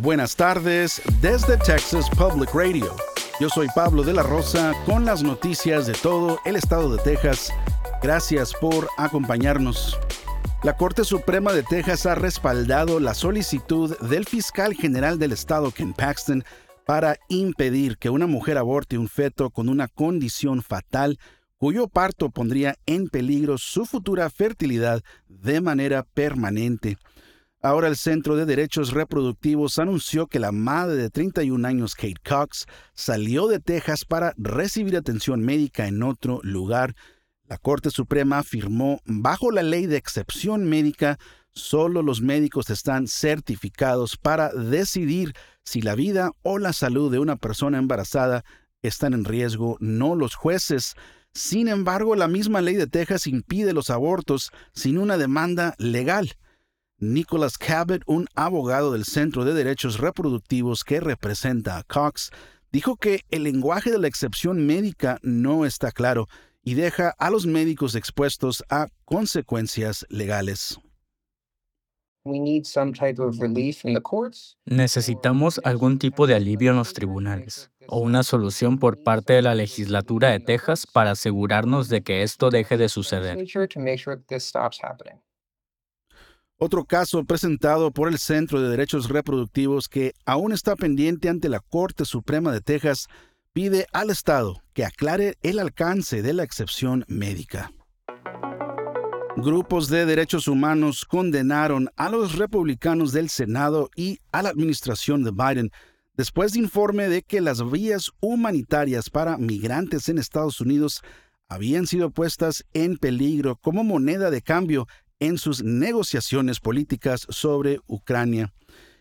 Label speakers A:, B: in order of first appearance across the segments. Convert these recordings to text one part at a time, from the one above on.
A: Buenas tardes desde Texas Public Radio. Yo soy Pablo de la Rosa con las noticias de todo el estado de Texas. Gracias por acompañarnos. La Corte Suprema de Texas ha respaldado la solicitud del fiscal general del estado, Ken Paxton, para impedir que una mujer aborte un feto con una condición fatal cuyo parto pondría en peligro su futura fertilidad de manera permanente. Ahora el Centro de Derechos Reproductivos anunció que la madre de 31 años, Kate Cox, salió de Texas para recibir atención médica en otro lugar. La Corte Suprema afirmó, bajo la ley de excepción médica, solo los médicos están certificados para decidir si la vida o la salud de una persona embarazada están en riesgo, no los jueces. Sin embargo, la misma ley de Texas impide los abortos sin una demanda legal. Nicholas Cabot, un abogado del Centro de Derechos Reproductivos que representa a Cox, dijo que el lenguaje de la excepción médica no está claro y deja a los médicos expuestos a consecuencias legales.
B: Necesitamos algún tipo de alivio en los tribunales o una solución por parte de la legislatura de Texas para asegurarnos de que esto deje de suceder.
A: Otro caso presentado por el Centro de Derechos Reproductivos que aún está pendiente ante la Corte Suprema de Texas pide al Estado que aclare el alcance de la excepción médica. Grupos de derechos humanos condenaron a los republicanos del Senado y a la administración de Biden después de informe de que las vías humanitarias para migrantes en Estados Unidos habían sido puestas en peligro como moneda de cambio en sus negociaciones políticas sobre Ucrania.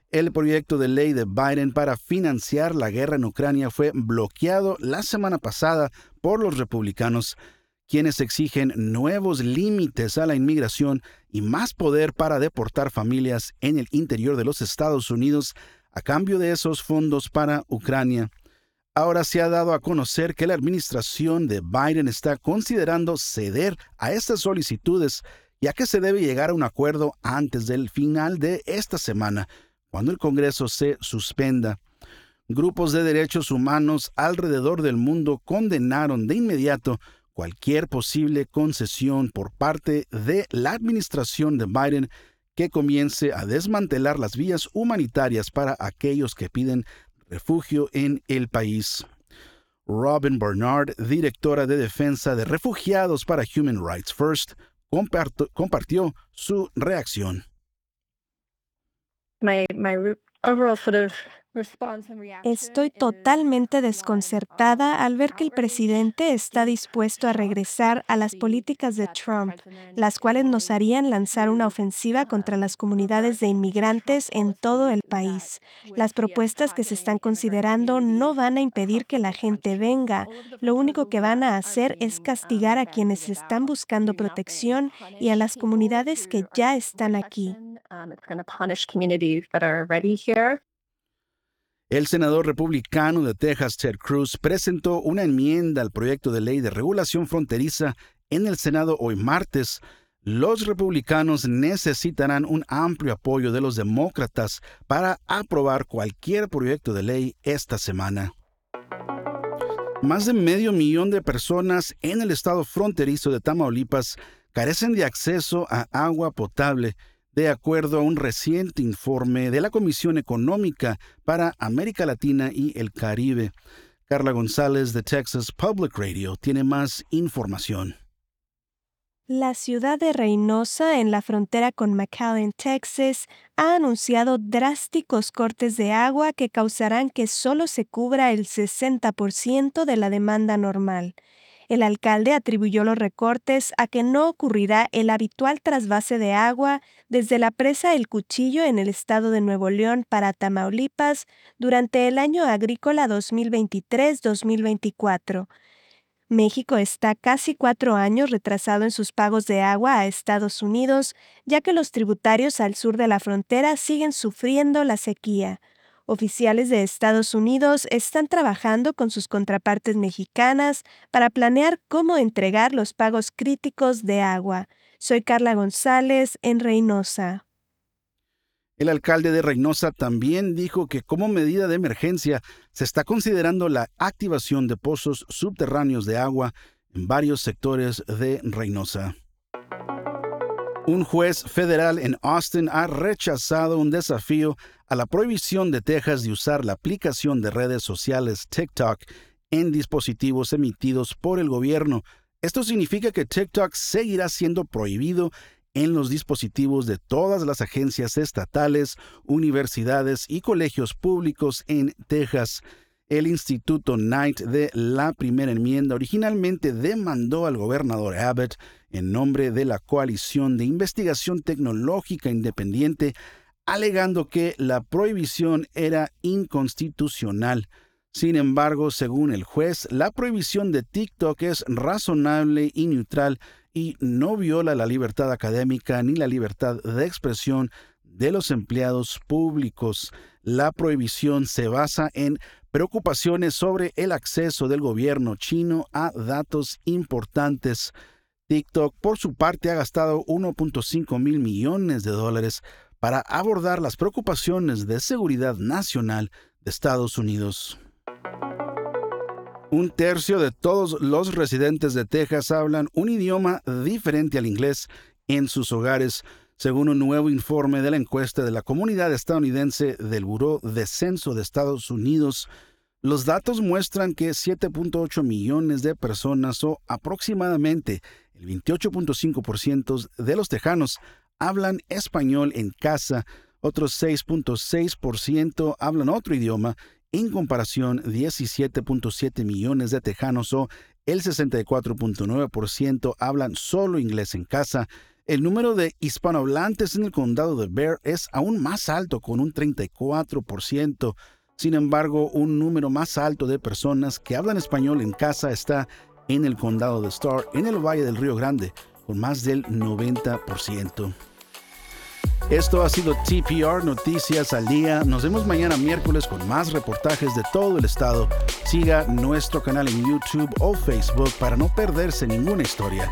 A: El proyecto de ley de Biden para financiar la guerra en Ucrania fue bloqueado la semana pasada por los republicanos, quienes exigen nuevos límites a la inmigración y más poder para deportar familias en el interior de los Estados Unidos a cambio de esos fondos para Ucrania. Ahora se ha dado a conocer que la administración de Biden está considerando ceder a estas solicitudes ya que se debe llegar a un acuerdo antes del final de esta semana, cuando el Congreso se suspenda. Grupos de derechos humanos alrededor del mundo condenaron de inmediato cualquier posible concesión por parte de la administración de Biden que comience a desmantelar las vías humanitarias para aquellos que piden refugio en el país. Robin Bernard, directora de defensa de refugiados para Human Rights First, compartió su reacción.
C: Estoy totalmente desconcertada al ver que el presidente está dispuesto a regresar a las políticas de Trump, las cuales nos harían lanzar una ofensiva contra las comunidades de inmigrantes en todo el país. Las propuestas que se están considerando no van a impedir que la gente venga. Lo único que van a hacer es castigar a quienes están buscando protección y a las comunidades que ya están aquí.
A: El senador republicano de Texas, Ted Cruz, presentó una enmienda al proyecto de ley de regulación fronteriza en el Senado hoy martes. Los republicanos necesitarán un amplio apoyo de los demócratas para aprobar cualquier proyecto de ley esta semana. Más de medio millón de personas en el estado fronterizo de Tamaulipas carecen de acceso a agua potable de acuerdo a un reciente informe de la Comisión Económica para América Latina y el Caribe. Carla González de Texas Public Radio tiene más información.
C: La ciudad de Reynosa, en la frontera con McAllen, Texas, ha anunciado drásticos cortes de agua que causarán que solo se cubra el 60% de la demanda normal. El alcalde atribuyó los recortes a que no ocurrirá el habitual trasvase de agua desde la presa El Cuchillo en el estado de Nuevo León para Tamaulipas durante el año agrícola 2023-2024. México está casi cuatro años retrasado en sus pagos de agua a Estados Unidos, ya que los tributarios al sur de la frontera siguen sufriendo la sequía. Oficiales de Estados Unidos están trabajando con sus contrapartes mexicanas para planear cómo entregar los pagos críticos de agua. Soy Carla González en Reynosa.
A: El alcalde de Reynosa también dijo que como medida de emergencia se está considerando la activación de pozos subterráneos de agua en varios sectores de Reynosa. Un juez federal en Austin ha rechazado un desafío a la prohibición de Texas de usar la aplicación de redes sociales TikTok en dispositivos emitidos por el gobierno. Esto significa que TikTok seguirá siendo prohibido en los dispositivos de todas las agencias estatales, universidades y colegios públicos en Texas. El Instituto Knight de la Primera Enmienda originalmente demandó al gobernador Abbott en nombre de la Coalición de Investigación Tecnológica Independiente, alegando que la prohibición era inconstitucional. Sin embargo, según el juez, la prohibición de TikTok es razonable y neutral y no viola la libertad académica ni la libertad de expresión de los empleados públicos. La prohibición se basa en preocupaciones sobre el acceso del gobierno chino a datos importantes. TikTok, por su parte, ha gastado 1.5 mil millones de dólares para abordar las preocupaciones de seguridad nacional de Estados Unidos. Un tercio de todos los residentes de Texas hablan un idioma diferente al inglés en sus hogares, según un nuevo informe de la encuesta de la comunidad estadounidense del Buró de Censo de Estados Unidos. Los datos muestran que 7.8 millones de personas o aproximadamente el 28.5% de los tejanos hablan español en casa, otros 6.6% hablan otro idioma, en comparación 17.7 millones de tejanos o el 64.9% hablan solo inglés en casa. El número de hispanohablantes en el condado de Bear es aún más alto, con un 34%. Sin embargo, un número más alto de personas que hablan español en casa está en el condado de Starr, en el Valle del Río Grande, con más del 90%. Esto ha sido TPR Noticias al Día. Nos vemos mañana miércoles con más reportajes de todo el estado. Siga nuestro canal en YouTube o Facebook para no perderse ninguna historia.